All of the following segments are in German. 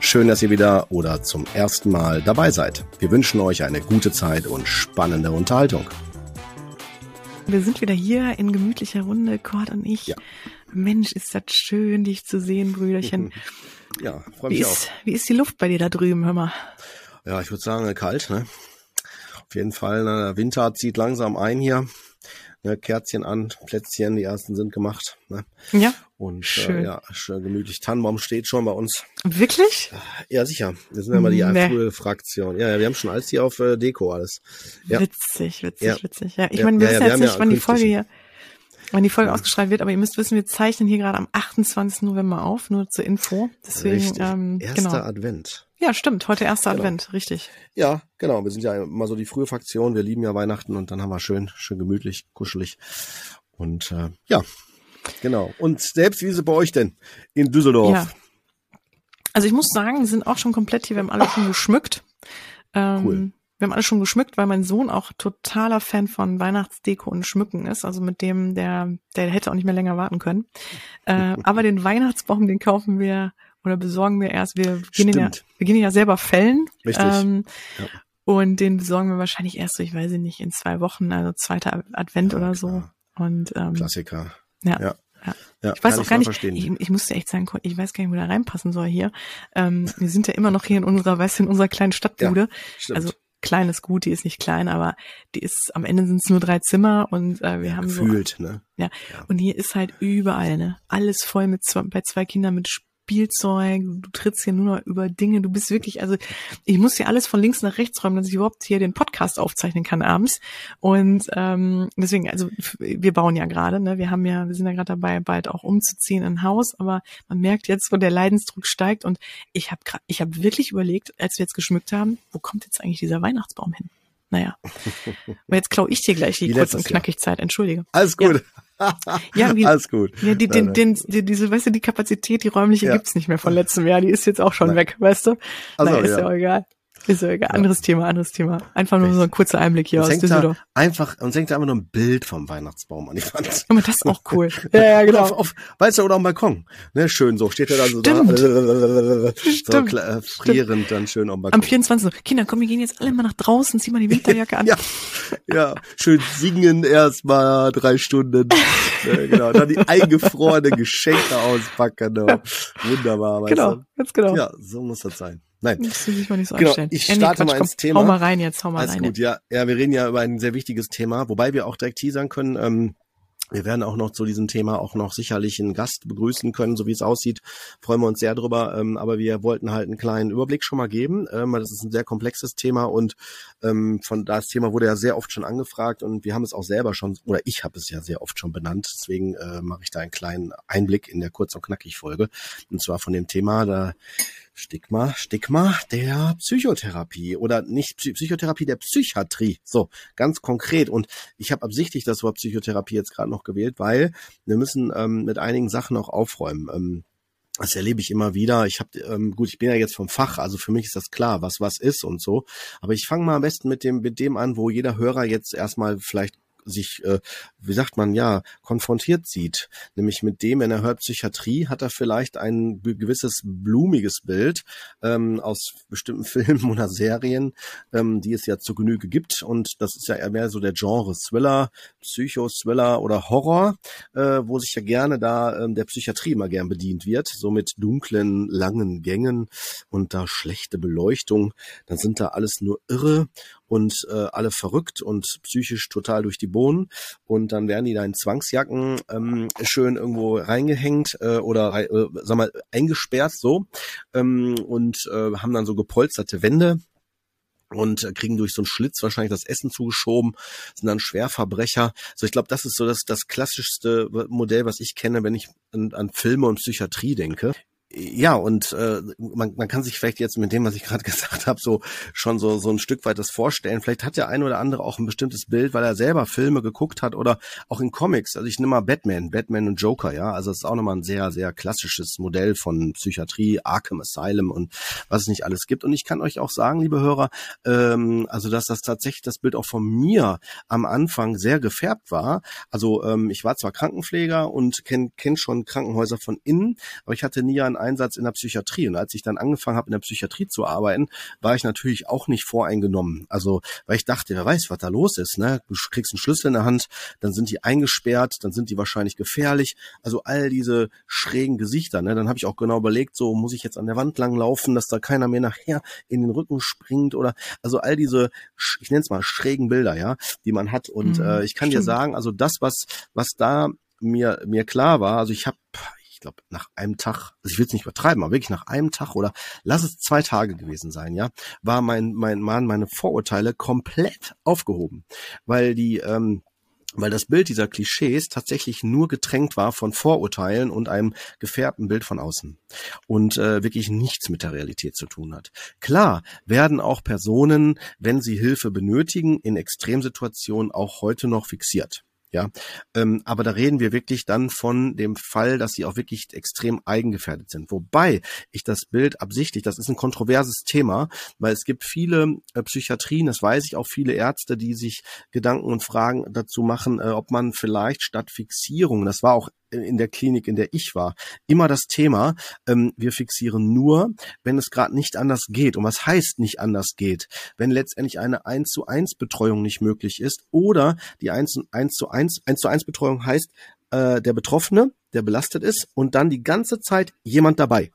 Schön, dass ihr wieder oder zum ersten Mal dabei seid. Wir wünschen euch eine gute Zeit und spannende Unterhaltung. Wir sind wieder hier in gemütlicher Runde, Cord und ich. Ja. Mensch, ist das schön, dich zu sehen, Brüderchen. Ja, freue mich wie auch. Ist, wie ist die Luft bei dir da drüben, hör mal? Ja, ich würde sagen, kalt, ne? Auf jeden Fall, ne? der Winter zieht langsam ein hier ne, Kerzchen an, Plätzchen, die ersten sind gemacht. Ne? Ja. Und Schön. Äh, ja, schön gemütlich. Tannenbaum steht schon bei uns. Wirklich? Ja, sicher. Wir sind ja mal die nee. frühe Fraktion. Ja, ja, wir haben schon alles hier auf äh, Deko alles. Ja. Witzig, witzig, ja. witzig. Ja, ich meine, wir wissen ja, jetzt nicht, wann die Folge hier wann die Folge ausgestrahlt wird, aber ihr müsst wissen, wir zeichnen hier gerade am 28. November auf, nur zur Info. Deswegen, Richtig. Ähm, Erster genau. Advent. Ja, stimmt. Heute erster genau. Advent, richtig. Ja, genau. Wir sind ja immer so die frühe Fraktion. Wir lieben ja Weihnachten und dann haben wir schön, schön gemütlich, kuschelig. Und äh, ja, genau. Und selbst wie ist es bei euch denn in Düsseldorf? Ja. Also ich muss sagen, wir sind auch schon komplett hier. Wir haben alle schon geschmückt. Ähm, cool. Wir haben alle schon geschmückt, weil mein Sohn auch totaler Fan von Weihnachtsdeko und Schmücken ist. Also mit dem, der, der hätte auch nicht mehr länger warten können. Äh, aber den Weihnachtsbaum, den kaufen wir oder besorgen wir erst, wir gehen, ja, wir gehen ja selber fällen. Richtig. Ähm, ja. Und den besorgen wir wahrscheinlich erst so, ich weiß nicht, in zwei Wochen, also zweiter Advent ja, oder so. Und, ähm, Klassiker. Ja. ja. Ja. ja. ich weiß auch gar nicht, ich, ich musste echt sagen, ich weiß gar nicht, wo der reinpassen soll hier. Ähm, wir sind ja immer noch hier in unserer, weißt du, in unserer kleinen Stadtbude. Ja, also klein ist gut, die ist nicht klein, aber die ist, am Ende sind es nur drei Zimmer und äh, wir ja, haben gefühlt, so. ne? Ja. ja. Und hier ist halt überall, ne? Alles voll mit zwei, bei zwei Kindern mit Spielzeug, du trittst hier nur noch über Dinge, du bist wirklich, also ich muss hier alles von links nach rechts räumen, dass ich überhaupt hier den Podcast aufzeichnen kann abends. Und ähm, deswegen, also wir bauen ja gerade, ne? Wir haben ja, wir sind ja gerade dabei, bald auch umzuziehen in ein Haus, aber man merkt jetzt, wo der Leidensdruck steigt und ich habe ich habe wirklich überlegt, als wir jetzt geschmückt haben, wo kommt jetzt eigentlich dieser Weihnachtsbaum hin? Naja. Aber jetzt klaue ich dir gleich die, die kurz und knackig Jahr. Zeit, entschuldige. Alles gut. Ja ja, wie, Alles gut. Ja, die, den, den, die, diese, weißt du, die Kapazität, die räumliche ja. gibt's nicht mehr von letztem Jahr. Die ist jetzt auch schon Nein. weg, weißt du? Also, naja, ist ja auch egal. Ist ja egal. Anderes Thema, anderes Thema. Einfach nur so ein kurzer Einblick hier uns aus Düsseldorf. Einfach, uns hängt da einfach nur ein Bild vom Weihnachtsbaum an die Wand. Aber das ist auch cool. ja, ja, genau. Auf, auf, weißt du, oder am Balkon. Ne, schön so. Steht er dann so Stimmt. da. Stimmt. So äh, frierend Stimmt. dann schön am Balkon. Am 24. Kinder, komm, wir gehen jetzt alle mal nach draußen, zieh mal die Winterjacke an. ja, ja, schön singen erstmal drei Stunden. ja, genau. Dann die eingefrorenen Geschenke auspacken. No. Wunderbar. Weißt genau, du? ganz genau. Ja, so muss das sein. Nein. Das nicht so genau, anstellen. ich starte Quatsch, mal ins komm, Thema. Hau mal rein jetzt, hau mal Alles rein. gut, ja. Ja, wir reden ja über ein sehr wichtiges Thema, wobei wir auch direkt teasern können, ähm, wir werden auch noch zu diesem Thema auch noch sicherlich einen Gast begrüßen können, so wie es aussieht. Freuen wir uns sehr drüber. Ähm, aber wir wollten halt einen kleinen Überblick schon mal geben. Ähm, das ist ein sehr komplexes Thema und ähm, von das Thema wurde ja sehr oft schon angefragt und wir haben es auch selber schon, oder ich habe es ja sehr oft schon benannt. Deswegen äh, mache ich da einen kleinen Einblick in der kurz und knackig Folge. Und zwar von dem Thema, da Stigma, Stigma der Psychotherapie oder nicht Psychotherapie der Psychiatrie. So, ganz konkret. Und ich habe absichtlich das Wort Psychotherapie jetzt gerade noch gewählt, weil wir müssen ähm, mit einigen Sachen auch aufräumen. Ähm, das erlebe ich immer wieder. Ich habe ähm, gut, ich bin ja jetzt vom Fach, also für mich ist das klar, was was ist und so. Aber ich fange mal am besten mit dem mit dem an, wo jeder Hörer jetzt erstmal vielleicht sich, äh, wie sagt man, ja, konfrontiert sieht. Nämlich mit dem, wenn er hört Psychiatrie, hat er vielleicht ein gewisses blumiges Bild ähm, aus bestimmten Filmen oder Serien, ähm, die es ja zur Genüge gibt. Und das ist ja eher mehr so der Genre Thriller, Psycho-Thriller oder Horror, äh, wo sich ja gerne da ähm, der Psychiatrie immer gern bedient wird, so mit dunklen, langen Gängen und da schlechte Beleuchtung. Dann sind da alles nur irre und äh, alle verrückt und psychisch total durch die Bohnen. Und dann werden die da in Zwangsjacken ähm, schön irgendwo reingehängt äh, oder äh, sag mal eingesperrt so. Ähm, und äh, haben dann so gepolsterte Wände und äh, kriegen durch so einen Schlitz wahrscheinlich das Essen zugeschoben, sind dann Schwerverbrecher. So, ich glaube, das ist so das, das klassischste Modell, was ich kenne, wenn ich an, an Filme und Psychiatrie denke ja, und äh, man, man kann sich vielleicht jetzt mit dem, was ich gerade gesagt habe, so schon so, so ein Stück weit das vorstellen. Vielleicht hat der ein oder andere auch ein bestimmtes Bild, weil er selber Filme geguckt hat oder auch in Comics. Also ich nehme mal Batman, Batman und Joker, ja. Also es ist auch nochmal ein sehr, sehr klassisches Modell von Psychiatrie, Arkham Asylum und was es nicht alles gibt. Und ich kann euch auch sagen, liebe Hörer, ähm, also dass das tatsächlich das Bild auch von mir am Anfang sehr gefärbt war. Also ähm, ich war zwar Krankenpfleger und kenne kenn schon Krankenhäuser von innen, aber ich hatte nie ein Einsatz in der Psychiatrie. Und als ich dann angefangen habe, in der Psychiatrie zu arbeiten, war ich natürlich auch nicht voreingenommen. Also, weil ich dachte, wer weiß, was da los ist. Ne? Du kriegst einen Schlüssel in der Hand, dann sind die eingesperrt, dann sind die wahrscheinlich gefährlich. Also all diese schrägen Gesichter. Ne? Dann habe ich auch genau überlegt, so muss ich jetzt an der Wand lang laufen, dass da keiner mehr nachher in den Rücken springt oder also all diese, ich nenne es mal schrägen Bilder, ja, die man hat. Und mhm, äh, ich kann stimmt. dir sagen, also das, was was da mir mir klar war, also ich habe ich glaube, nach einem Tag, also ich will es nicht übertreiben, aber wirklich nach einem Tag oder lass es zwei Tage gewesen sein, ja, war mein, mein Mann, meine Vorurteile komplett aufgehoben. Weil die, ähm, weil das Bild dieser Klischees tatsächlich nur getränkt war von Vorurteilen und einem gefärbten Bild von außen und äh, wirklich nichts mit der Realität zu tun hat. Klar werden auch Personen, wenn sie Hilfe benötigen, in Extremsituationen auch heute noch fixiert. Ja, ähm, aber da reden wir wirklich dann von dem Fall, dass sie auch wirklich extrem eigengefährdet sind. Wobei ich das Bild absichtlich, das ist ein kontroverses Thema, weil es gibt viele äh, Psychiatrien, das weiß ich auch viele Ärzte, die sich Gedanken und Fragen dazu machen, äh, ob man vielleicht statt Fixierung, das war auch in der Klinik, in der ich war, immer das Thema, ähm, wir fixieren nur, wenn es gerade nicht anders geht. Und was heißt nicht anders geht? Wenn letztendlich eine 1 zu 1 Betreuung nicht möglich ist oder die 1, 1 zu 1, 1 zu 1 Betreuung heißt, äh, der Betroffene, der belastet ist und dann die ganze Zeit jemand dabei.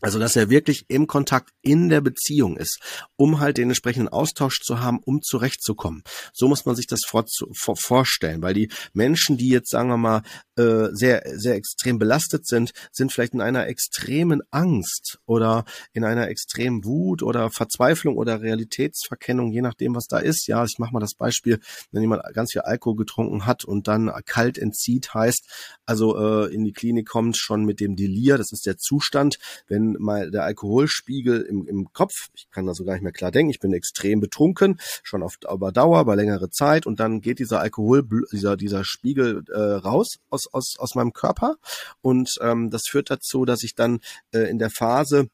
Also, dass er wirklich im Kontakt in der Beziehung ist, um halt den entsprechenden Austausch zu haben, um zurechtzukommen. So muss man sich das vor, vor, vorstellen, weil die Menschen, die jetzt, sagen wir mal, äh, sehr, sehr extrem belastet sind, sind vielleicht in einer extremen Angst oder in einer extremen Wut oder Verzweiflung oder Realitätsverkennung, je nachdem, was da ist. Ja, ich mache mal das Beispiel, wenn jemand ganz viel Alkohol getrunken hat und dann kalt entzieht, heißt, also äh, in die Klinik kommt schon mit dem Delir, das ist der Zustand, wenn mal der Alkoholspiegel im, im Kopf, ich kann da so gar nicht mehr klar denken, ich bin extrem betrunken, schon auf über Dauer, bei längere Zeit. Und dann geht dieser Alkohol, dieser, dieser Spiegel äh, raus aus, aus, aus meinem Körper. Und ähm, das führt dazu, dass ich dann äh, in der Phase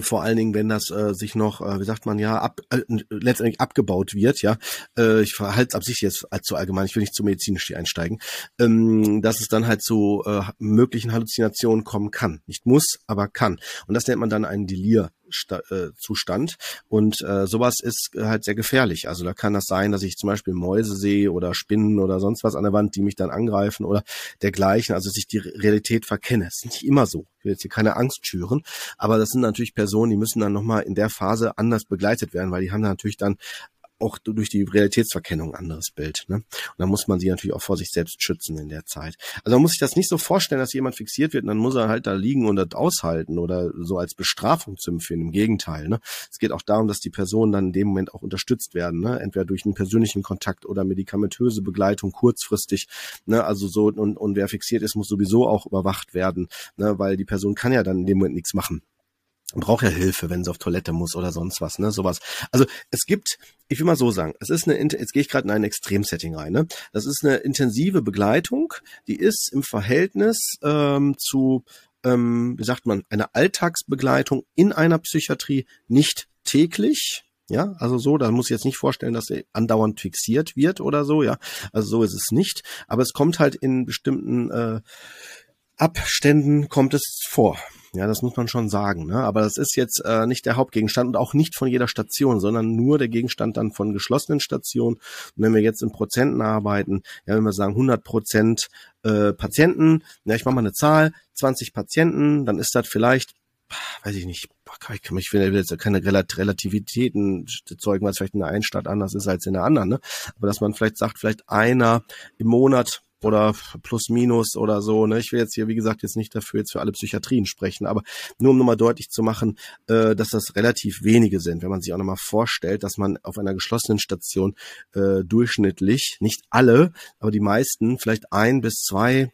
vor allen Dingen, wenn das äh, sich noch, äh, wie sagt man ja, ab, äh, letztendlich abgebaut wird, ja, äh, ich verhalte es absichtlich jetzt allzu allgemein, ich will nicht zu medizinisch hier einsteigen, ähm, dass es dann halt zu äh, möglichen Halluzinationen kommen kann. Nicht muss, aber kann. Und das nennt man dann einen Delir. Äh, Zustand. Und äh, sowas ist halt sehr gefährlich. Also da kann das sein, dass ich zum Beispiel Mäuse sehe oder Spinnen oder sonst was an der Wand, die mich dann angreifen oder dergleichen. Also dass ich die Realität verkenne. Das ist nicht immer so. Ich will jetzt hier keine Angst schüren. Aber das sind natürlich Personen, die müssen dann nochmal in der Phase anders begleitet werden, weil die haben natürlich dann auch durch die Realitätsverkennung ein anderes Bild. Ne? Und dann muss man sie natürlich auch vor sich selbst schützen in der Zeit. Also man muss sich das nicht so vorstellen, dass jemand fixiert wird und dann muss er halt da liegen und das aushalten oder so als Bestrafung zu empfinden. Im Gegenteil. Ne? Es geht auch darum, dass die Personen dann in dem Moment auch unterstützt werden. Ne? Entweder durch einen persönlichen Kontakt oder medikamentöse Begleitung kurzfristig. Ne? Also so und, und wer fixiert ist, muss sowieso auch überwacht werden, ne? weil die Person kann ja dann in dem Moment nichts machen braucht ja Hilfe, wenn sie auf Toilette muss oder sonst was, ne, sowas. Also es gibt, ich will mal so sagen, es ist eine, jetzt gehe ich gerade in ein Extremsetting rein, ne, das ist eine intensive Begleitung, die ist im Verhältnis ähm, zu, ähm, wie sagt man, einer Alltagsbegleitung in einer Psychiatrie nicht täglich, Ja, also so, da muss ich jetzt nicht vorstellen, dass er andauernd fixiert wird oder so, ja. Also so ist es nicht. Aber es kommt halt in bestimmten äh, Abständen kommt es vor. Ja, das muss man schon sagen. Ne? Aber das ist jetzt äh, nicht der Hauptgegenstand und auch nicht von jeder Station, sondern nur der Gegenstand dann von geschlossenen Stationen. Und wenn wir jetzt in Prozenten arbeiten, ja, wenn wir sagen 100 Prozent äh, Patienten, ja, ich mache mal eine Zahl, 20 Patienten, dann ist das vielleicht weiß ich nicht, ich, kann mich will jetzt keine Relativitäten zeugen, weil es vielleicht in der einen Stadt anders ist als in der anderen, ne? Aber dass man vielleicht sagt, vielleicht einer im Monat oder plus minus oder so. Ne? Ich will jetzt hier, wie gesagt, jetzt nicht dafür jetzt für alle Psychiatrien sprechen, aber nur um nochmal deutlich zu machen, äh, dass das relativ wenige sind, wenn man sich auch nochmal vorstellt, dass man auf einer geschlossenen Station äh, durchschnittlich, nicht alle, aber die meisten, vielleicht ein bis zwei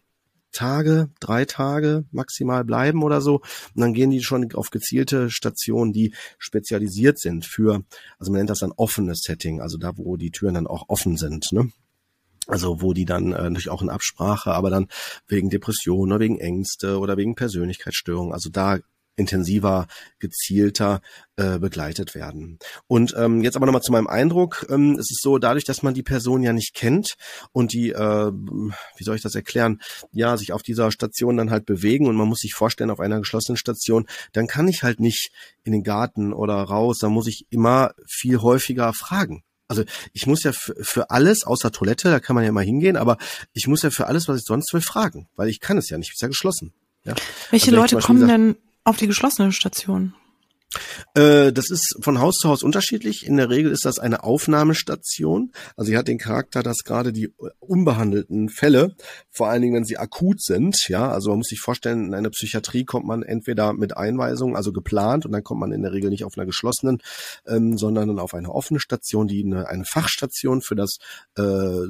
Tage, drei Tage maximal bleiben oder so. Und dann gehen die schon auf gezielte Stationen, die spezialisiert sind für, also man nennt das dann offenes Setting, also da, wo die Türen dann auch offen sind. Ne? Also wo die dann äh, natürlich auch in Absprache, aber dann wegen Depression oder wegen Ängste oder wegen Persönlichkeitsstörungen, also da intensiver, gezielter äh, begleitet werden. Und ähm, jetzt aber nochmal zu meinem Eindruck. Ähm, es ist so, dadurch, dass man die Person ja nicht kennt und die, äh, wie soll ich das erklären, ja, sich auf dieser Station dann halt bewegen und man muss sich vorstellen, auf einer geschlossenen Station, dann kann ich halt nicht in den Garten oder raus, da muss ich immer viel häufiger fragen. Also ich muss ja für alles, außer Toilette, da kann man ja mal hingehen, aber ich muss ja für alles, was ich sonst will, fragen, weil ich kann es ja nicht, ist ja geschlossen. Ja? Welche also Leute kommen denn auf die geschlossene Station? Äh, das ist von Haus zu Haus unterschiedlich. In der Regel ist das eine Aufnahmestation. Also sie hat den Charakter, dass gerade die unbehandelten Fälle, vor allen Dingen wenn sie akut sind, ja, also man muss sich vorstellen, in einer Psychiatrie kommt man entweder mit Einweisung, also geplant, und dann kommt man in der Regel nicht auf einer geschlossenen, ähm, sondern auf eine offene Station, die eine, eine Fachstation für das äh, äh,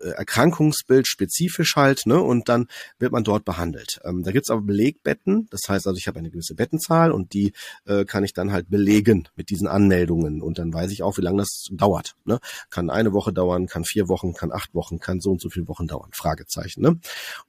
Erkrankungsbild spezifisch halt, ne? Und dann wird man dort behandelt. Ähm, da gibt's aber Belegbetten, das heißt also, ich habe eine gewisse Bettenzahl und die äh, kann ich dann halt belegen mit diesen Anmeldungen und dann weiß ich auch, wie lange das dauert. Ne? Kann eine Woche dauern, kann vier Wochen, kann acht Wochen, kann so und so viele Wochen dauern. Fragezeichen. Ne?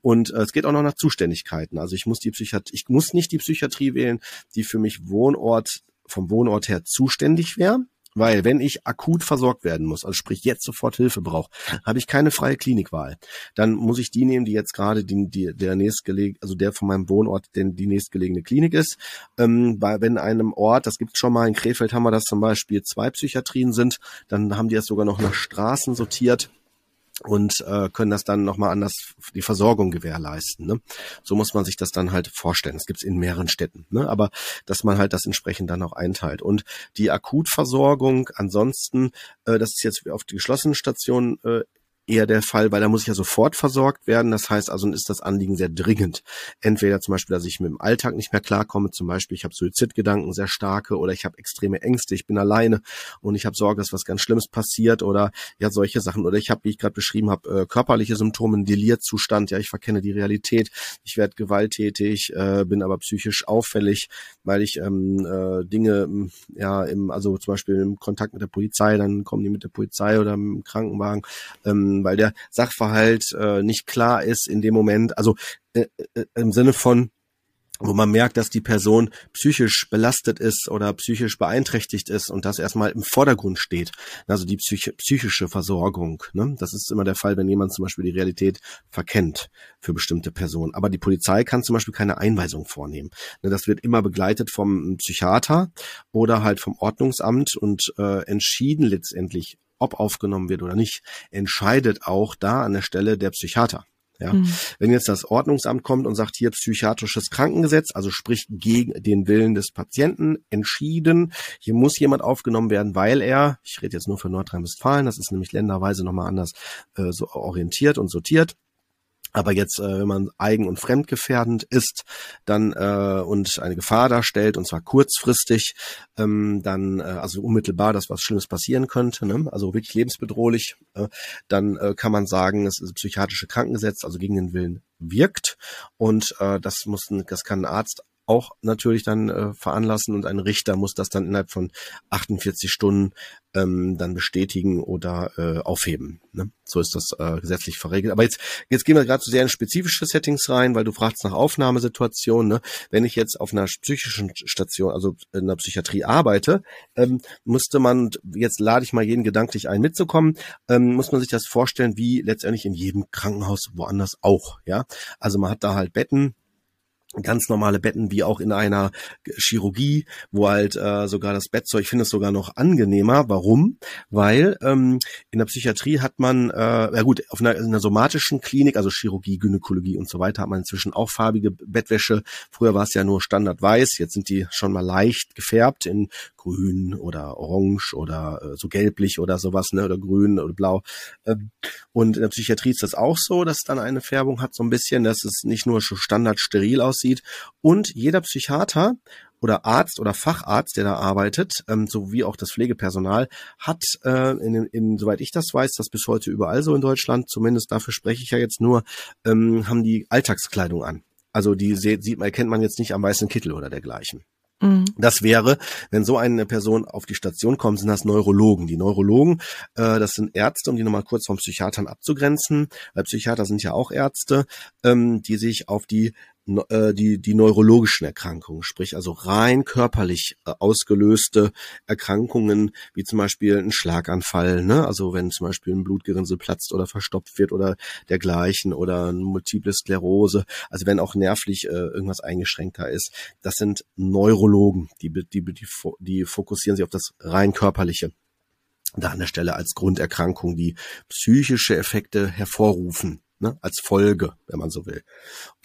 Und äh, es geht auch noch nach Zuständigkeiten. Also ich muss die Psychiatrie, ich muss nicht die Psychiatrie wählen, die für mich Wohnort vom Wohnort her zuständig wäre. Weil wenn ich akut versorgt werden muss, also sprich jetzt sofort Hilfe brauche, habe ich keine freie Klinikwahl. Dann muss ich die nehmen, die jetzt gerade die, die, der nächstgelegene, also der von meinem Wohnort, denn die nächstgelegene Klinik ist. Ähm, bei, wenn einem Ort, das gibt schon mal in Krefeld haben wir das zum Beispiel, zwei Psychiatrien sind, dann haben die das sogar noch nach Straßen sortiert und äh, können das dann nochmal anders die Versorgung gewährleisten. Ne? So muss man sich das dann halt vorstellen. Das gibt's in mehreren Städten, ne? aber dass man halt das entsprechend dann auch einteilt. Und die Akutversorgung ansonsten, äh, das ist jetzt auf die geschlossenen Stationen äh, eher der Fall, weil da muss ich ja sofort versorgt werden. Das heißt also, ist das Anliegen sehr dringend. Entweder zum Beispiel, dass ich mit dem Alltag nicht mehr klarkomme, zum Beispiel, ich habe Suizidgedanken sehr starke oder ich habe extreme Ängste, ich bin alleine und ich habe Sorge, dass was ganz Schlimmes passiert oder ja solche Sachen. Oder ich habe, wie ich gerade beschrieben habe, äh, körperliche Symptome, Delirzustand, ja, ich verkenne die Realität, ich werde gewalttätig, äh, bin aber psychisch auffällig, weil ich ähm, äh, Dinge, ja, im, also zum Beispiel im Kontakt mit der Polizei, dann kommen die mit der Polizei oder im Krankenwagen. Ähm, weil der Sachverhalt äh, nicht klar ist in dem Moment. Also äh, äh, im Sinne von, wo man merkt, dass die Person psychisch belastet ist oder psychisch beeinträchtigt ist und das erstmal im Vordergrund steht. Also die psych psychische Versorgung. Ne? Das ist immer der Fall, wenn jemand zum Beispiel die Realität verkennt für bestimmte Personen. Aber die Polizei kann zum Beispiel keine Einweisung vornehmen. Ne? Das wird immer begleitet vom Psychiater oder halt vom Ordnungsamt und äh, entschieden letztendlich ob aufgenommen wird oder nicht, entscheidet auch da an der Stelle der Psychiater. Ja, mhm. wenn jetzt das Ordnungsamt kommt und sagt hier psychiatrisches Krankengesetz, also sprich gegen den Willen des Patienten entschieden, hier muss jemand aufgenommen werden, weil er, ich rede jetzt nur für Nordrhein-Westfalen, das ist nämlich länderweise nochmal anders äh, so orientiert und sortiert, aber jetzt, äh, wenn man eigen- und fremdgefährdend ist, dann äh, und eine Gefahr darstellt, und zwar kurzfristig, ähm, dann, äh, also unmittelbar, dass was Schlimmes passieren könnte, ne? also wirklich lebensbedrohlich, äh, dann äh, kann man sagen, es ist psychiatrische Krankengesetz, also gegen den Willen wirkt. Und äh, das muss, das kann ein Arzt auch natürlich dann äh, veranlassen und ein Richter muss das dann innerhalb von 48 Stunden ähm, dann bestätigen oder äh, aufheben. Ne? So ist das äh, gesetzlich verregelt. Aber jetzt, jetzt gehen wir gerade zu sehr in spezifische Settings rein, weil du fragst nach Aufnahmesituationen. Ne? Wenn ich jetzt auf einer psychischen Station, also in der Psychiatrie arbeite, ähm, musste man, jetzt lade ich mal jeden gedanklich ein mitzukommen, ähm, muss man sich das vorstellen, wie letztendlich in jedem Krankenhaus woanders auch. Ja, Also man hat da halt Betten, ganz normale Betten wie auch in einer Chirurgie, wo halt äh, sogar das Bettzeug, ich finde es sogar noch angenehmer. Warum? Weil ähm, in der Psychiatrie hat man, äh, ja gut, auf einer, in einer somatischen Klinik, also Chirurgie, Gynäkologie und so weiter, hat man inzwischen auch farbige Bettwäsche. Früher war es ja nur Standard weiß, jetzt sind die schon mal leicht gefärbt in grün oder orange oder äh, so gelblich oder sowas, ne, oder grün oder blau. Ähm, und in der Psychiatrie ist das auch so, dass es dann eine Färbung hat, so ein bisschen, dass es nicht nur schon standard steril aussieht. Und jeder Psychiater oder Arzt oder Facharzt, der da arbeitet, ähm, sowie auch das Pflegepersonal, hat, äh, in, in, soweit ich das weiß, das bis heute überall so in Deutschland, zumindest dafür spreche ich ja jetzt nur, ähm, haben die Alltagskleidung an. Also die sieht, erkennt man jetzt nicht am weißen Kittel oder dergleichen. Mhm. Das wäre, wenn so eine Person auf die Station kommt, sind das Neurologen. Die Neurologen, äh, das sind Ärzte, um die nochmal kurz vom Psychiatern abzugrenzen, weil Psychiater sind ja auch Ärzte, ähm, die sich auf die die, die neurologischen Erkrankungen, sprich also rein körperlich äh, ausgelöste Erkrankungen, wie zum Beispiel ein Schlaganfall, ne? also wenn zum Beispiel ein Blutgerinnsel platzt oder verstopft wird oder dergleichen oder eine multiple Sklerose, also wenn auch nervlich äh, irgendwas eingeschränkter ist, das sind Neurologen, die, die, die, die fokussieren sich auf das rein körperliche. Da an der Stelle als Grunderkrankung, die psychische Effekte hervorrufen ne, als Folge, wenn man so will.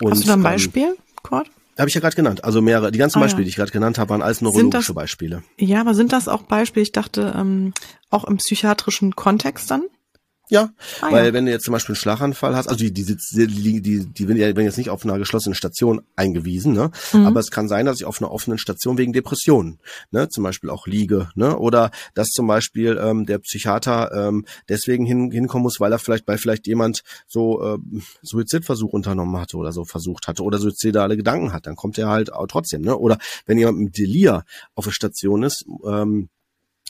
Und, Hast du da ein ähm, Beispiel, ähm, Kurt? Habe ich ja gerade genannt. Also mehrere, die ganzen ah, Beispiele, ja. die ich gerade genannt habe, waren alles neurologische das, Beispiele. Ja, aber sind das auch Beispiele, ich dachte, ähm, auch im psychiatrischen Kontext dann? Ja, ah, weil ja. wenn du jetzt zum Beispiel einen Schlaganfall hast, also die, die, die, die, die werden jetzt nicht auf einer geschlossenen Station eingewiesen, ne? Mhm. aber es kann sein, dass ich auf einer offenen Station wegen Depressionen, ne? zum Beispiel auch liege, ne? oder dass zum Beispiel ähm, der Psychiater ähm, deswegen hin, hinkommen muss, weil er vielleicht bei vielleicht jemand so äh, Suizidversuch unternommen hatte oder so versucht hatte oder suizidale Gedanken hat, dann kommt er halt auch trotzdem. Ne? Oder wenn jemand mit Delir auf der Station ist, ähm,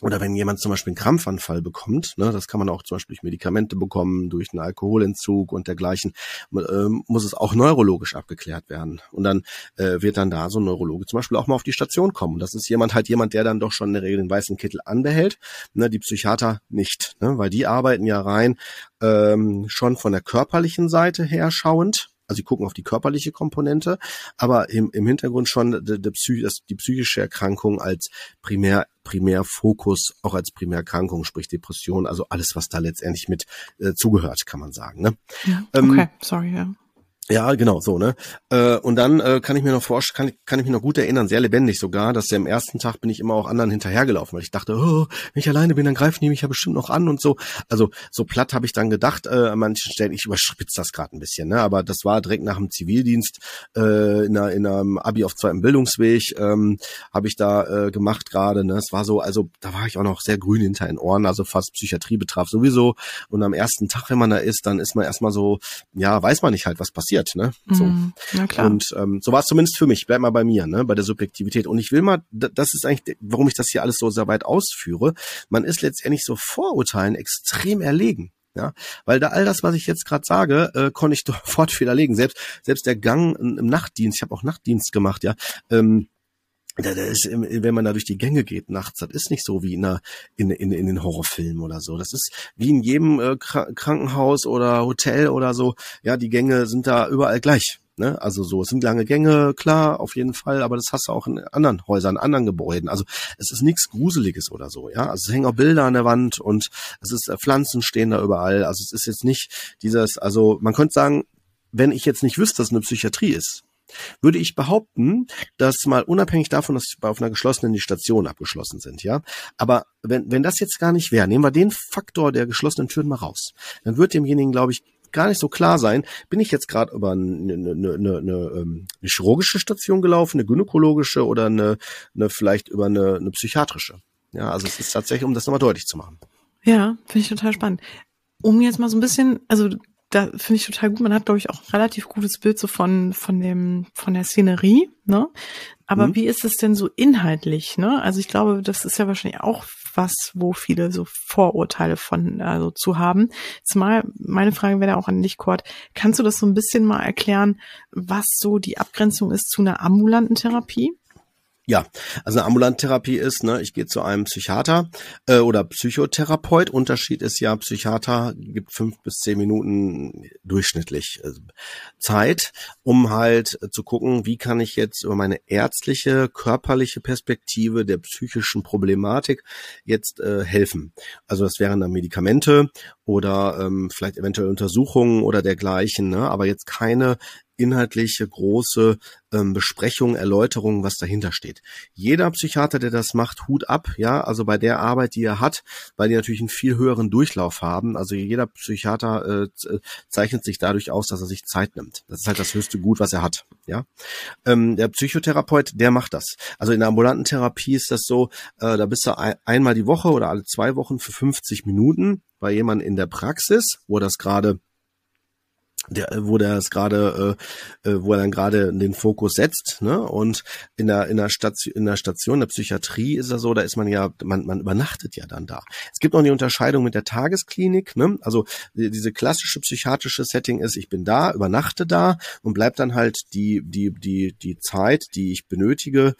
oder wenn jemand zum Beispiel einen Krampfanfall bekommt, ne, das kann man auch zum Beispiel durch Medikamente bekommen, durch einen Alkoholentzug und dergleichen, äh, muss es auch neurologisch abgeklärt werden. Und dann äh, wird dann da so ein Neurologe zum Beispiel auch mal auf die Station kommen. Das ist jemand halt jemand, der dann doch schon in der Regel den weißen Kittel anbehält, ne, die Psychiater nicht, ne, weil die arbeiten ja rein ähm, schon von der körperlichen Seite her schauend, also sie gucken auf die körperliche Komponente, aber im, im Hintergrund schon die, die, Psych die psychische Erkrankung als primär Primärfokus, auch als Primärerkrankung, sprich Depression, also alles, was da letztendlich mit äh, zugehört, kann man sagen. Ne? Ja, ähm, okay, ähm, sorry, ja. Ja, genau, so, ne? Äh, und dann äh, kann ich mir noch vorstellen, kann, kann ich mich noch gut erinnern, sehr lebendig sogar, dass der am ersten Tag bin ich immer auch anderen hinterhergelaufen, weil ich dachte, oh, wenn ich alleine bin, dann greifen die mich ja bestimmt noch an und so. Also so platt habe ich dann gedacht, äh, an manchen Stellen, ich überspitze das gerade ein bisschen, ne? Aber das war direkt nach dem Zivildienst, äh, in, einer, in einem Abi auf zweitem Bildungsweg, ähm, habe ich da äh, gemacht gerade, ne? Es war so, also da war ich auch noch sehr grün hinter den Ohren, also fast Psychiatrie betraf sowieso. Und am ersten Tag, wenn man da ist, dann ist man erstmal so, ja, weiß man nicht halt, was passiert passiert, ne? So. Na klar. Und ähm, so war es zumindest für mich. Bleib mal bei mir, ne? Bei der Subjektivität. Und ich will mal, das ist eigentlich, warum ich das hier alles so sehr weit ausführe. Man ist letztendlich so Vorurteilen extrem erlegen. Ja, weil da all das, was ich jetzt gerade sage, äh, konnte ich sofort widerlegen. Selbst selbst der Gang im Nachtdienst, ich habe auch Nachtdienst gemacht, ja. Ähm, das ist, wenn man da durch die Gänge geht nachts, das ist nicht so wie in, einer, in, in, in den Horrorfilmen oder so. Das ist wie in jedem äh, Krankenhaus oder Hotel oder so. Ja, die Gänge sind da überall gleich. Ne? Also so, es sind lange Gänge, klar, auf jeden Fall, aber das hast du auch in anderen Häusern, anderen Gebäuden. Also es ist nichts Gruseliges oder so, ja. Also es hängen auch Bilder an der Wand und es ist äh, Pflanzen stehen da überall. Also es ist jetzt nicht dieses, also man könnte sagen, wenn ich jetzt nicht wüsste, dass es eine Psychiatrie ist, würde ich behaupten, dass mal unabhängig davon, dass auf einer geschlossenen die Stationen abgeschlossen sind, ja. Aber wenn, wenn das jetzt gar nicht wäre, nehmen wir den Faktor der geschlossenen Türen mal raus, dann wird demjenigen, glaube ich, gar nicht so klar sein, bin ich jetzt gerade über eine, eine, eine, eine, eine chirurgische Station gelaufen, eine gynäkologische oder eine, eine vielleicht über eine, eine psychiatrische. Ja, also es ist tatsächlich, um das nochmal deutlich zu machen. Ja, finde ich total spannend. Um jetzt mal so ein bisschen, also da finde ich total gut. Man hat, glaube ich, auch ein relativ gutes Bild so von, von dem, von der Szenerie, ne? Aber mhm. wie ist es denn so inhaltlich, ne? Also ich glaube, das ist ja wahrscheinlich auch was, wo viele so Vorurteile von also zu haben. Zumal meine Frage wäre auch an dich, Kurt. Kannst du das so ein bisschen mal erklären, was so die Abgrenzung ist zu einer ambulanten Therapie? Ja, also eine Ambulanttherapie ist, ne, ich gehe zu einem Psychiater äh, oder Psychotherapeut. Unterschied ist ja, Psychiater gibt fünf bis zehn Minuten durchschnittlich äh, Zeit, um halt äh, zu gucken, wie kann ich jetzt über meine ärztliche, körperliche Perspektive der psychischen Problematik jetzt äh, helfen. Also das wären dann Medikamente oder ähm, vielleicht eventuell Untersuchungen oder dergleichen, ne? aber jetzt keine inhaltliche große ähm, Besprechung, Erläuterung, was dahinter steht. Jeder Psychiater, der das macht, Hut ab, ja, also bei der Arbeit, die er hat, weil die natürlich einen viel höheren Durchlauf haben. Also jeder Psychiater äh, zeichnet sich dadurch aus, dass er sich Zeit nimmt. Das ist halt das höchste Gut, was er hat, ja. Ähm, der Psychotherapeut, der macht das. Also in der ambulanten Therapie ist das so, äh, da bist du ein, einmal die Woche oder alle zwei Wochen für 50 Minuten bei jemandem in der Praxis, wo das gerade der, wo der es gerade, äh, äh, wo er dann gerade den Fokus setzt, ne? Und in der in der Station, in der Station der Psychiatrie ist er so, da ist man ja, man man übernachtet ja dann da. Es gibt noch die Unterscheidung mit der Tagesklinik, ne? Also diese klassische psychiatrische Setting ist, ich bin da, übernachte da und bleib dann halt die die die die Zeit, die ich benötige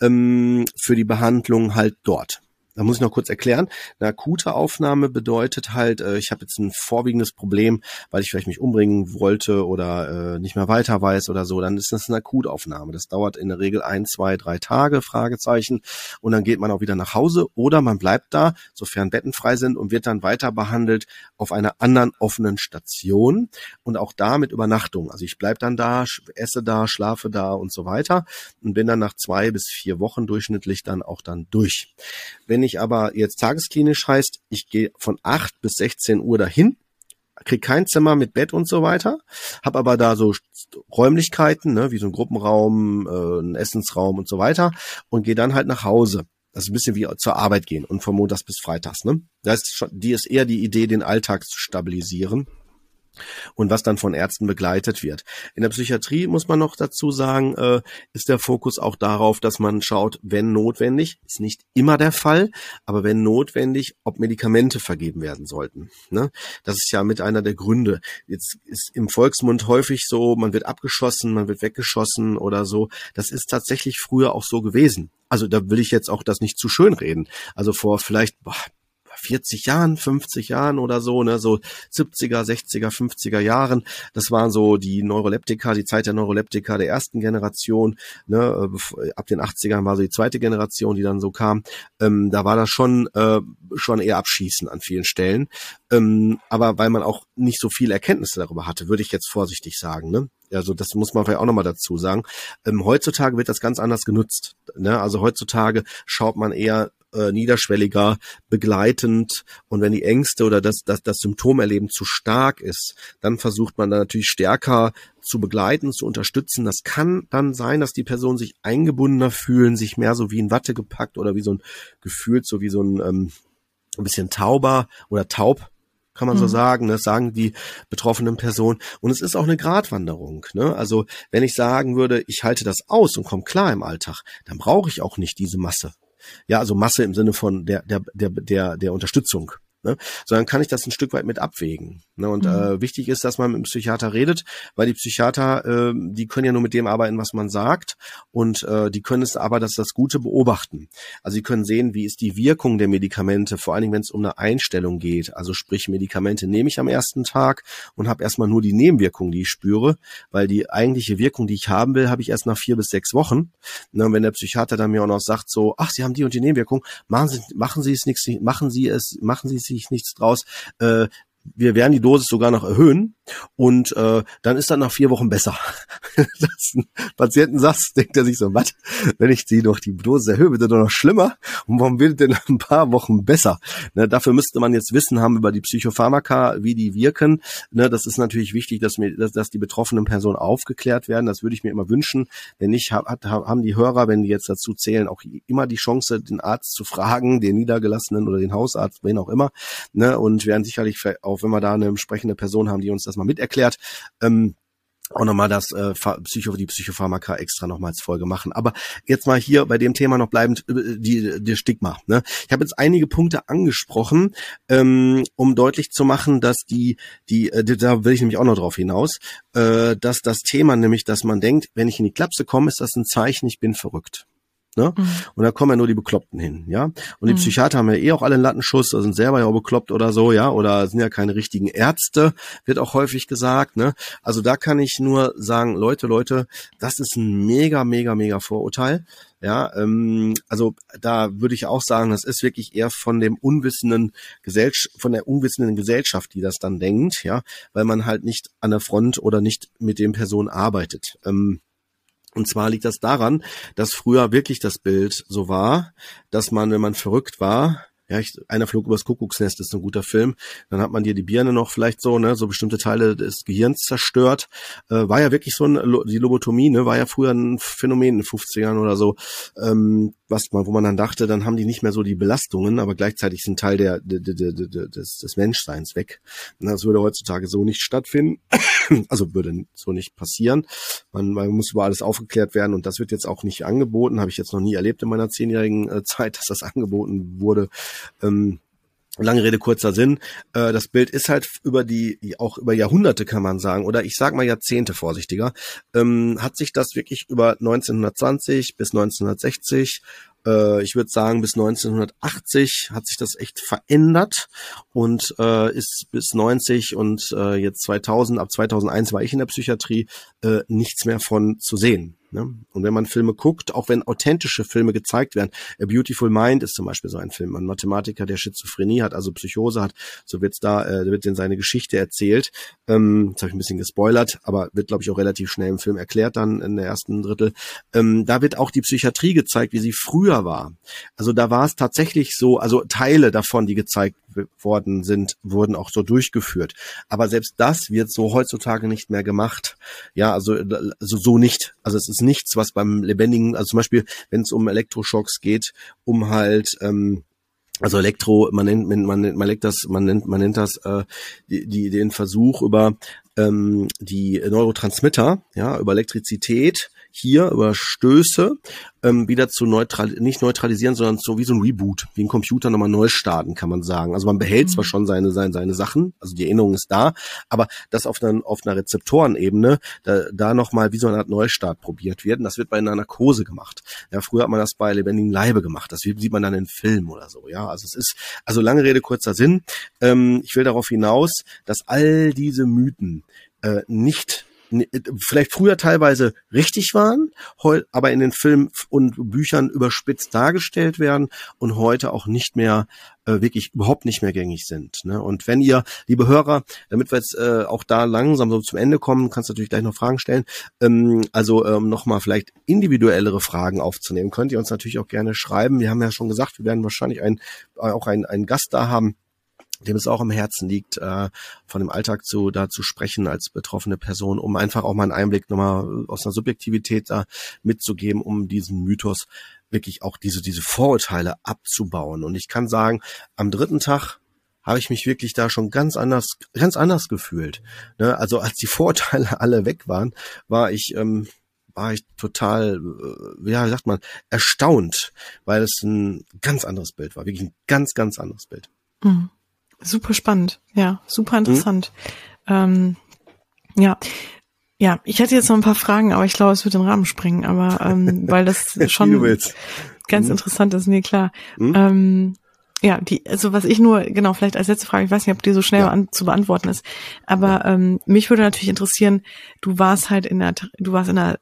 ähm, für die Behandlung halt dort. Da muss ich noch kurz erklären. Eine akute Aufnahme bedeutet halt, äh, ich habe jetzt ein vorwiegendes Problem, weil ich vielleicht mich umbringen wollte oder äh, nicht mehr weiter weiß oder so. Dann ist das eine Akutaufnahme. Das dauert in der Regel ein, zwei, drei Tage, Fragezeichen. Und dann geht man auch wieder nach Hause oder man bleibt da, sofern Betten frei sind und wird dann weiter behandelt auf einer anderen offenen Station und auch da mit Übernachtung. Also ich bleib dann da, esse da, schlafe da und so weiter und bin dann nach zwei bis vier Wochen durchschnittlich dann auch dann durch. Wenn aber jetzt tagesklinisch heißt, ich gehe von 8 bis 16 Uhr dahin, krieg kein Zimmer mit Bett und so weiter, habe aber da so Räumlichkeiten, ne, wie so ein Gruppenraum, äh, ein Essensraum und so weiter und gehe dann halt nach Hause. Das ist ein bisschen wie zur Arbeit gehen und von Montags bis Freitags. Ne? Das ist schon, die ist eher die Idee, den Alltag zu stabilisieren und was dann von Ärzten begleitet wird. In der Psychiatrie muss man noch dazu sagen, äh, ist der Fokus auch darauf, dass man schaut, wenn notwendig, ist nicht immer der Fall, aber wenn notwendig, ob Medikamente vergeben werden sollten. Ne? Das ist ja mit einer der Gründe. Jetzt ist im Volksmund häufig so, man wird abgeschossen, man wird weggeschossen oder so. Das ist tatsächlich früher auch so gewesen. Also da will ich jetzt auch das nicht zu schön reden. Also vor vielleicht boah, 40 Jahren, 50 Jahren oder so, ne, so 70er, 60er, 50er Jahren. Das waren so die Neuroleptika, die Zeit der Neuroleptika der ersten Generation. Ne, äh, ab den 80ern war so die zweite Generation, die dann so kam. Ähm, da war das schon äh, schon eher abschießen an vielen Stellen. Ähm, aber weil man auch nicht so viel Erkenntnisse darüber hatte, würde ich jetzt vorsichtig sagen. Ne? Also das muss man vielleicht auch nochmal dazu sagen. Ähm, heutzutage wird das ganz anders genutzt. Ne? Also heutzutage schaut man eher äh, niederschwelliger, begleitend und wenn die Ängste oder das, das, das Symptomerleben zu stark ist, dann versucht man da natürlich stärker zu begleiten, zu unterstützen. Das kann dann sein, dass die Personen sich eingebundener fühlen, sich mehr so wie in Watte gepackt oder wie so ein gefühlt, so wie so ein, ähm, ein bisschen tauber oder taub kann man mhm. so sagen, das sagen die betroffenen Personen. Und es ist auch eine Gratwanderung. Ne? Also wenn ich sagen würde, ich halte das aus und komme klar im Alltag, dann brauche ich auch nicht diese Masse. Ja, also Masse im Sinne von der, der, der, der, der Unterstützung ne? sondern kann ich das ein Stück weit mit abwägen. Ne? Und mhm. äh, wichtig ist, dass man mit dem Psychiater redet, weil die Psychiater, äh, die können ja nur mit dem arbeiten, was man sagt und äh, die können es aber das, das Gute beobachten. Also sie können sehen, wie ist die Wirkung der Medikamente, vor allen Dingen, wenn es um eine Einstellung geht. Also sprich, Medikamente nehme ich am ersten Tag und habe erstmal nur die Nebenwirkungen, die ich spüre, weil die eigentliche Wirkung, die ich haben will, habe ich erst nach vier bis sechs Wochen. Ne? Und wenn der Psychiater dann mir auch noch sagt, so, ach, Sie haben die und die Nebenwirkung, machen Sie, machen Sie es nichts, machen Sie es, machen Sie es sich nichts draus. Äh, wir werden die Dosis sogar noch erhöhen und äh, dann ist dann nach vier Wochen besser. das ein Patienten sagt, denkt er sich so, was, wenn ich die noch die Dosis erhöhe, wird er doch noch schlimmer und warum wird denn ein paar Wochen besser? Ne, dafür müsste man jetzt Wissen haben über die Psychopharmaka, wie die wirken. Ne, das ist natürlich wichtig, dass, mir, dass, dass die betroffenen Personen aufgeklärt werden. Das würde ich mir immer wünschen. Wenn nicht, hat, haben die Hörer, wenn die jetzt dazu zählen, auch immer die Chance, den Arzt zu fragen, den Niedergelassenen oder den Hausarzt, wen auch immer. Ne, und werden sicherlich auch wenn wir da eine entsprechende Person haben, die uns das mal miterklärt. Ähm, auch nochmal das äh, Psycho, die Psychopharmaka extra nochmal als Folge machen. Aber jetzt mal hier bei dem Thema noch bleibend äh, die, die Stigma. Ne? Ich habe jetzt einige Punkte angesprochen, ähm, um deutlich zu machen, dass die, die, äh, da will ich nämlich auch noch drauf hinaus, äh, dass das Thema nämlich, dass man denkt, wenn ich in die Klapse komme, ist das ein Zeichen, ich bin verrückt. Ne? Mhm. Und da kommen ja nur die Bekloppten hin, ja. Und die mhm. Psychiater haben ja eh auch alle einen Lattenschuss, also sind selber ja auch bekloppt oder so, ja, oder sind ja keine richtigen Ärzte, wird auch häufig gesagt, ne. Also da kann ich nur sagen, Leute, Leute, das ist ein mega, mega, mega Vorurteil. Ja, ähm, also da würde ich auch sagen, das ist wirklich eher von dem unwissenden Gesellschaft, von der unwissenden Gesellschaft, die das dann denkt, ja, weil man halt nicht an der Front oder nicht mit den Personen arbeitet. Ähm, und zwar liegt das daran, dass früher wirklich das Bild so war, dass man, wenn man verrückt war, ja, ich, einer flog übers Kuckucksnest ist ein guter Film. Dann hat man dir die Birne noch vielleicht so, ne, so bestimmte Teile des Gehirns zerstört. Äh, war ja wirklich so ein, die Lobotomie, ne, war ja früher ein Phänomen in den 50ern oder so. Ähm, was man, wo man dann dachte, dann haben die nicht mehr so die Belastungen, aber gleichzeitig sind Teil der, der, der, der des, des Menschseins weg. Und das würde heutzutage so nicht stattfinden, also würde so nicht passieren. Man, man muss über alles aufgeklärt werden und das wird jetzt auch nicht angeboten, habe ich jetzt noch nie erlebt in meiner zehnjährigen äh, Zeit, dass das angeboten wurde. Ähm, Lange Rede, kurzer Sinn. Äh, das Bild ist halt über die, auch über Jahrhunderte kann man sagen, oder ich sag mal Jahrzehnte vorsichtiger, ähm, hat sich das wirklich über 1920 bis 1960 äh, ich würde sagen, bis 1980 hat sich das echt verändert und äh, ist bis 90 und äh, jetzt 2000, ab 2001 war ich in der Psychiatrie, äh, nichts mehr von zu sehen. Ne? Und wenn man Filme guckt, auch wenn authentische Filme gezeigt werden, A Beautiful Mind ist zum Beispiel so ein Film. Ein Mathematiker, der Schizophrenie hat, also Psychose hat, so wird's da, äh, wird in seine Geschichte erzählt. Ähm, jetzt habe ich ein bisschen gespoilert, aber wird, glaube ich, auch relativ schnell im Film erklärt dann in der ersten Drittel. Ähm, da wird auch die Psychiatrie gezeigt, wie sie früher war. Also da war es tatsächlich so, also Teile davon, die gezeigt worden sind, wurden auch so durchgeführt. Aber selbst das wird so heutzutage nicht mehr gemacht. Ja, also, also so nicht. Also es ist nichts, was beim lebendigen, also zum Beispiel, wenn es um Elektroschocks geht, um halt ähm, also Elektro, man nennt, man nennt, man nennt das, man nennt, man nennt das äh, die, die, den Versuch über ähm, die Neurotransmitter, ja, über Elektrizität hier über Stöße ähm, wieder zu neutral nicht neutralisieren, sondern so wie so ein Reboot, wie ein Computer nochmal neu starten, kann man sagen. Also man behält mhm. zwar schon seine, seine, seine Sachen, also die Erinnerung ist da, aber das auf einer, auf einer Rezeptorenebene, da, da nochmal wie so eine Art Neustart probiert wird. Und das wird bei einer Narkose gemacht. Ja, früher hat man das bei lebendigen Leibe gemacht. Das sieht man dann in Filmen oder so. Ja, also es ist, also lange Rede, kurzer Sinn. Ähm, ich will darauf hinaus, dass all diese Mythen äh, nicht vielleicht früher teilweise richtig waren, aber in den Filmen und Büchern überspitzt dargestellt werden und heute auch nicht mehr äh, wirklich überhaupt nicht mehr gängig sind. Ne? Und wenn ihr, liebe Hörer, damit wir jetzt äh, auch da langsam so zum Ende kommen, kannst du natürlich gleich noch Fragen stellen. Ähm, also ähm, nochmal vielleicht individuellere Fragen aufzunehmen, könnt ihr uns natürlich auch gerne schreiben. Wir haben ja schon gesagt, wir werden wahrscheinlich ein, auch einen Gast da haben, dem es auch im Herzen liegt, äh, von dem Alltag zu da zu sprechen als betroffene Person, um einfach auch mal einen Einblick nochmal aus einer Subjektivität da mitzugeben, um diesen Mythos wirklich auch diese diese Vorurteile abzubauen. Und ich kann sagen, am dritten Tag habe ich mich wirklich da schon ganz anders, ganz anders gefühlt. Ne? Also als die Vorurteile alle weg waren, war ich ähm, war ich total, äh, ja, wie sagt man, erstaunt, weil es ein ganz anderes Bild war, wirklich ein ganz, ganz anderes Bild. Mhm. Super spannend, ja, super interessant. Mhm. Ähm, ja, ja, ich hätte jetzt noch ein paar Fragen, aber ich glaube, es wird den Rahmen sprengen, aber ähm, weil das schon ganz mhm. interessant ist, nee, klar. Mhm. Ähm, ja, die, also was ich nur, genau, vielleicht als letzte Frage, ich weiß nicht, ob die so schnell ja. an, zu beantworten ist, aber ähm, mich würde natürlich interessieren, du warst halt in der, du warst in der,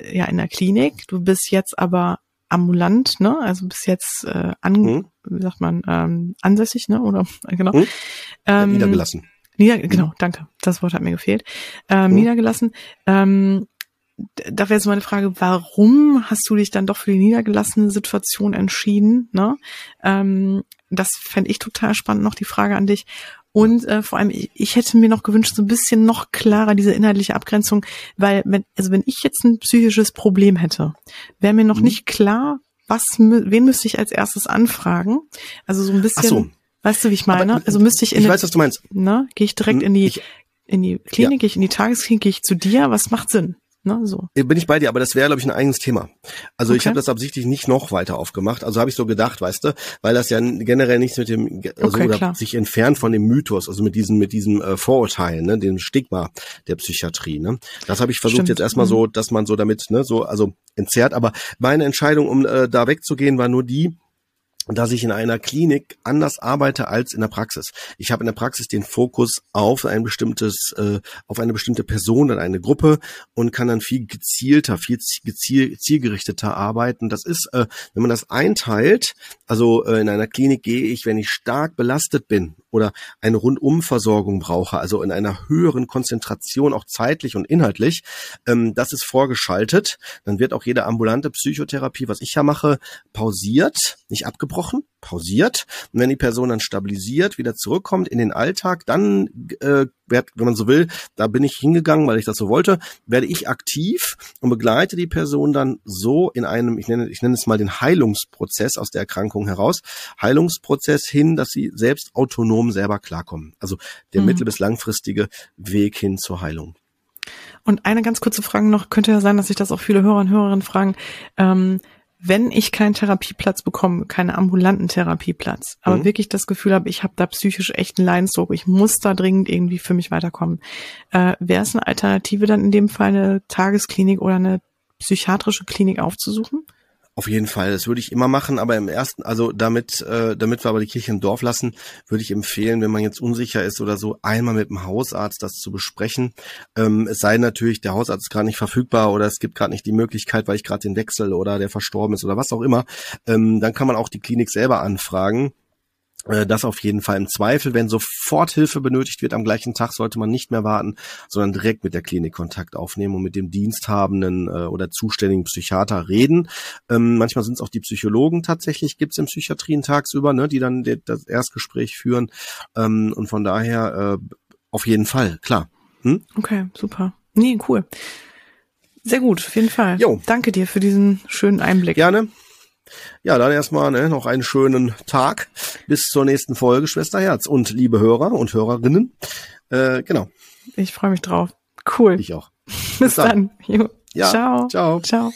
ja, in der Klinik, du bist jetzt aber ambulant, ne? Also bis jetzt äh, an, mhm. wie sagt man, ähm, ansässig, ne? Oder genau. Mhm. Ähm, niedergelassen. Nieder, genau, danke. Das Wort hat mir gefehlt. Ähm, mhm. Niedergelassen. Ähm, da wäre jetzt meine Frage, warum hast du dich dann doch für die niedergelassene Situation entschieden? Ne? Ähm, das fände ich total spannend, noch die Frage an dich. Und äh, vor allem, ich, ich hätte mir noch gewünscht, so ein bisschen noch klarer diese inhaltliche Abgrenzung, weil wenn, also wenn ich jetzt ein psychisches Problem hätte, wäre mir noch mhm. nicht klar, was, wen müsste ich als erstes anfragen? Also so ein bisschen. Ach so. Weißt du, wie ich meine? Aber, also müsste ich in ich weiß, was du meinst. ne, gehe ich direkt Hm, in die ich- in die Klinik, gehe ich in die Tagesklinik, gehe ich zu dir, was macht Sinn? Ne, so. Bin ich bei dir, aber das wäre, glaube ich, ein eigenes Thema. Also ich Okay. habe das absichtlich nicht noch weiter aufgemacht. Also habe ich so gedacht, weißt du, weil das ja generell nichts mit dem, also Okay, sich entfernt von dem Mythos, also mit diesem, mit diesem äh, Vorurteil, ne, dem Stigma der Psychiatrie. Ne? Das habe ich versucht Stimmt. jetzt erstmal Mhm. so, dass man so damit, ne, so, also entzerrt. Aber meine Entscheidung, um äh, da wegzugehen, war nur die, dass ich in einer Klinik anders arbeite als in der Praxis. Ich habe in der Praxis den Fokus auf ein bestimmtes, äh, auf eine bestimmte Person, dann eine Gruppe und kann dann viel gezielter, viel geziel, zielgerichteter arbeiten. Das ist, äh, wenn man das einteilt, also äh, in einer Klinik gehe ich, wenn ich stark belastet bin oder eine Rundumversorgung brauche, also in einer höheren Konzentration, auch zeitlich und inhaltlich, ähm, das ist vorgeschaltet. Dann wird auch jede ambulante Psychotherapie, was ich ja mache, pausiert, nicht abgebrochen, pausiert. Und wenn die Person dann stabilisiert, wieder zurückkommt in den Alltag, dann, äh, werd, wenn man so will, da bin ich hingegangen, weil ich das so wollte, werde ich aktiv und begleite die Person dann so in einem, ich nenne, ich nenne es mal den Heilungsprozess aus der Erkrankung heraus, Heilungsprozess hin, dass sie selbst autonom selber klarkommen. Also der Mhm. mittel- bis langfristige Weg hin zur Heilung. Und eine ganz kurze Frage noch, könnte ja sein, dass sich das auch viele Hörer und Hörerinnen fragen. Ähm, wenn ich keinen Therapieplatz bekomme, keinen ambulanten Therapieplatz, aber Mhm. wirklich das Gefühl habe, ich habe da psychisch echt einen Leidensdruck, ich muss da dringend irgendwie für mich weiterkommen, äh, wäre es eine Alternative dann in dem Fall eine Tagesklinik oder eine psychiatrische Klinik aufzusuchen? Auf jeden Fall, das würde ich immer machen, aber im ersten, also damit, äh, damit wir aber die Kirche im Dorf lassen, würde ich empfehlen, wenn man jetzt unsicher ist oder so, einmal mit dem Hausarzt das zu besprechen. Ähm, es sei natürlich, der Hausarzt ist gerade nicht verfügbar oder es gibt gerade nicht die Möglichkeit, weil ich gerade den Wechsel oder der verstorben ist oder was auch immer. Ähm, dann kann man auch die Klinik selber anfragen. Äh, Das auf jeden Fall im Zweifel, wenn sofort Hilfe benötigt wird am gleichen Tag, sollte man nicht mehr warten, sondern direkt mit der Klinik Kontakt aufnehmen und mit dem diensthabenden äh, oder zuständigen Psychiater reden. Ähm, manchmal sind es auch die Psychologen tatsächlich, gibt's in Psychiatrien tagsüber, ne, die dann das Erstgespräch führen. Ähm, und von daher äh, auf jeden Fall, klar. Hm? Okay, super. Nee, cool. Sehr gut, auf jeden Fall. Jo. Danke dir für diesen schönen Einblick. Gerne. Ja, dann erstmal ne, noch einen schönen Tag bis zur nächsten Folge, Schwester Herz. Und liebe Hörer und Hörerinnen, äh, genau, Ich freue mich drauf. Cool. ich auch. Bis dann. Ja, Ciao. ciao. Ciao.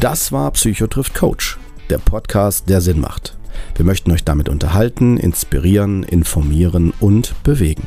Das war Psychotrift Coach, der Podcast, der Sinn macht. Wir möchten euch damit unterhalten, inspirieren, informieren und bewegen.